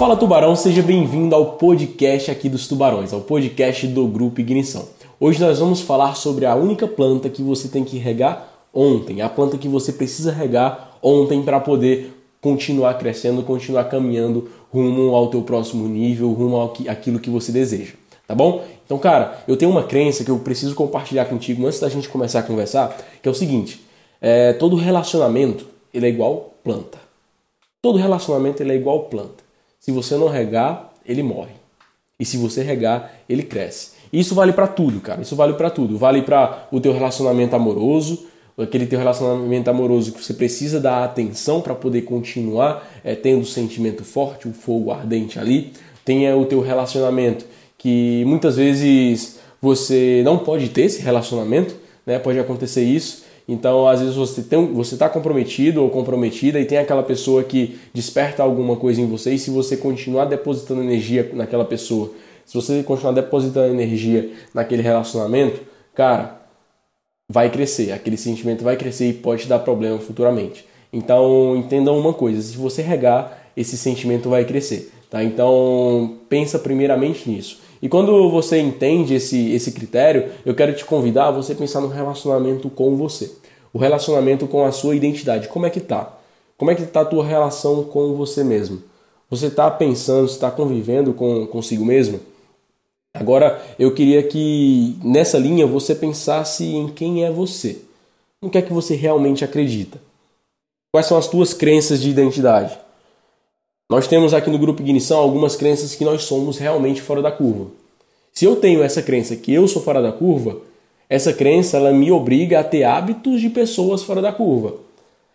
Fala Tubarão, seja bem-vindo ao podcast aqui dos Tubarões, ao podcast do Grupo Ignição. Hoje nós vamos falar sobre a única planta que você tem que regar ontem, a planta que você precisa regar ontem para poder continuar crescendo, continuar caminhando rumo ao teu próximo nível, rumo ao que, aquilo que você deseja, tá bom? Então, cara, eu tenho uma crença que eu preciso compartilhar contigo antes da gente começar a conversar, que é o seguinte: é, todo relacionamento ele é igual planta. Todo relacionamento ele é igual planta. Se você não regar, ele morre. E se você regar, ele cresce. Isso vale para tudo, cara. Isso vale para tudo. Vale para o teu relacionamento amoroso, aquele teu relacionamento amoroso que você precisa dar atenção para poder continuar é, tendo o sentimento forte, o fogo ardente ali. Tenha o teu relacionamento que muitas vezes você não pode ter esse relacionamento, né? Pode acontecer isso. Então, às vezes você você está comprometido ou comprometida e tem aquela pessoa que desperta alguma coisa em você e se você continuar depositando energia naquela pessoa, se você continuar depositando energia naquele relacionamento, cara, vai crescer, aquele sentimento vai crescer e pode dar problema futuramente. Então, entendam uma coisa, se você regar, esse sentimento vai crescer, tá? Então, pensa primeiramente nisso. E quando você entende esse, esse critério, eu quero te convidar a você pensar no relacionamento com você. O relacionamento com a sua identidade. Como é que tá? Como é que tá a tua relação com você mesmo? Você está pensando, está convivendo com consigo mesmo? Agora, eu queria que nessa linha você pensasse em quem é você. No que é que você realmente acredita? Quais são as tuas crenças de identidade? Nós temos aqui no grupo Ignição algumas crenças que nós somos realmente fora da curva. Se eu tenho essa crença que eu sou fora da curva, essa crença ela me obriga a ter hábitos de pessoas fora da curva,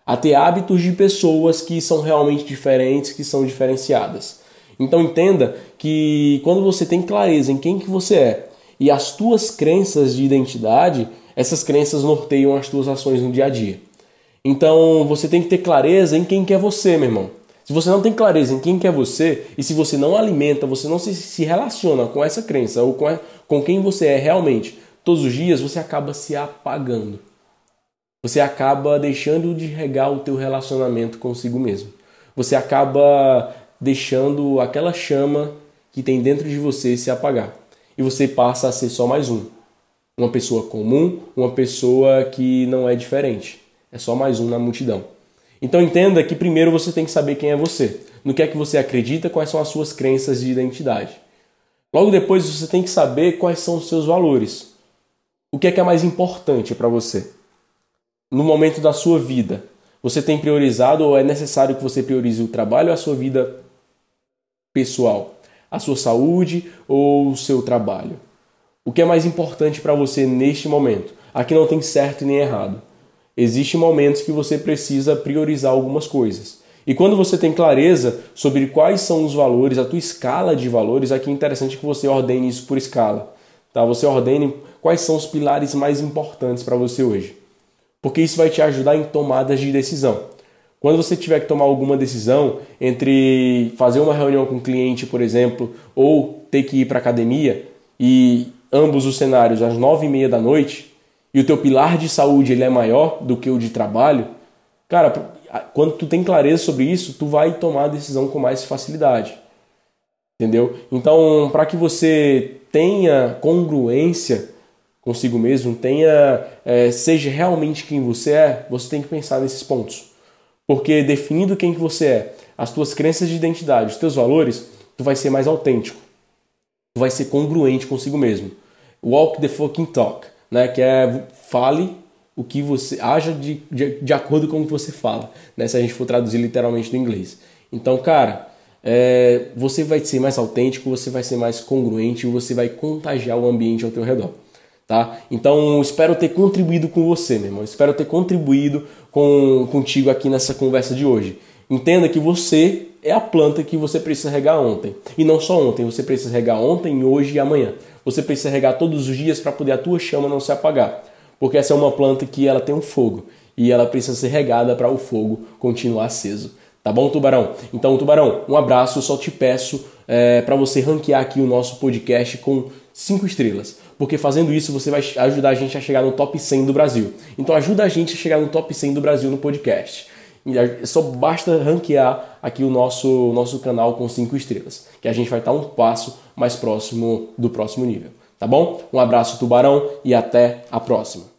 a ter hábitos de pessoas que são realmente diferentes, que são diferenciadas. Então entenda que quando você tem clareza em quem que você é e as tuas crenças de identidade, essas crenças norteiam as tuas ações no dia a dia. Então você tem que ter clareza em quem que é você, meu irmão. Se você não tem clareza em quem que é você e se você não alimenta, você não se, relaciona com essa crença ou com, a, com quem você é realmente todos os dias, você acaba se apagando. Você acaba deixando de regar o teu relacionamento consigo mesmo. Você acaba deixando aquela chama que tem dentro de você se apagar. E você passa a ser só mais um. Uma pessoa comum, uma pessoa que não é diferente. É só mais um na multidão. Então entenda que primeiro você tem que saber quem é você, no que é que você acredita, quais são as suas crenças de identidade. Logo depois você tem que saber quais são os seus valores. O que é que é mais importante para você? No momento da sua vida, você tem priorizado ou é necessário que você priorize o trabalho ou a sua vida pessoal, a sua saúde ou o seu trabalho. O que é mais importante para você neste momento? Aqui não tem certo nem errado. Existem momentos que você precisa priorizar algumas coisas. E quando você tem clareza sobre quais são os valores, a tua escala de valores, aqui é interessante que você ordene isso por escala. Tá? Você ordene quais são os pilares mais importantes para você hoje. Porque isso vai te ajudar em tomadas de decisão. Quando você tiver que tomar alguma decisão entre fazer uma reunião com o cliente, por exemplo, ou ter que ir para academia, e ambos os cenários às nove e meia da noite, e o teu pilar de saúde ele é maior do que o de trabalho, cara, quando tu tem clareza sobre isso, tu vai tomar a decisão com mais facilidade. Entendeu? Então, para que você tenha congruência consigo mesmo, tenha é, seja realmente quem você é, você tem que pensar nesses pontos. Porque definindo quem que você é, as tuas crenças de identidade, os teus valores, tu vai ser mais autêntico. Tu vai ser congruente consigo mesmo. Walk the fucking talk, né? Que é fale o que você haja de, de, de acordo com o que você fala, né? Se a gente for traduzir literalmente do inglês. Então, cara, é, você vai ser mais autêntico, você vai ser mais congruente, você vai contagiar o ambiente ao teu redor. Tá? Então, espero ter contribuído com você, meu irmão. Espero ter contribuído com, contigo aqui nessa conversa de hoje. Entenda que você é a planta que você precisa regar ontem. E não só ontem, você precisa regar ontem, hoje e amanhã. Você precisa regar todos os dias para poder a tua chama não se apagar. Porque essa é uma planta que ela tem um fogo e ela precisa ser regada para o fogo continuar aceso. Tá bom, Tubarão? Então, Tubarão, um abraço. Eu só te peço é, para você ranquear aqui o nosso podcast com cinco estrelas porque fazendo isso você vai ajudar a gente a chegar no top 100 do Brasil. Então ajuda a gente a chegar no top 100 do Brasil no podcast. Só basta ranquear aqui o nosso, nosso canal com cinco estrelas, que a gente vai estar um passo mais próximo do próximo nível. Tá bom? Um abraço, tubarão, e até a próxima.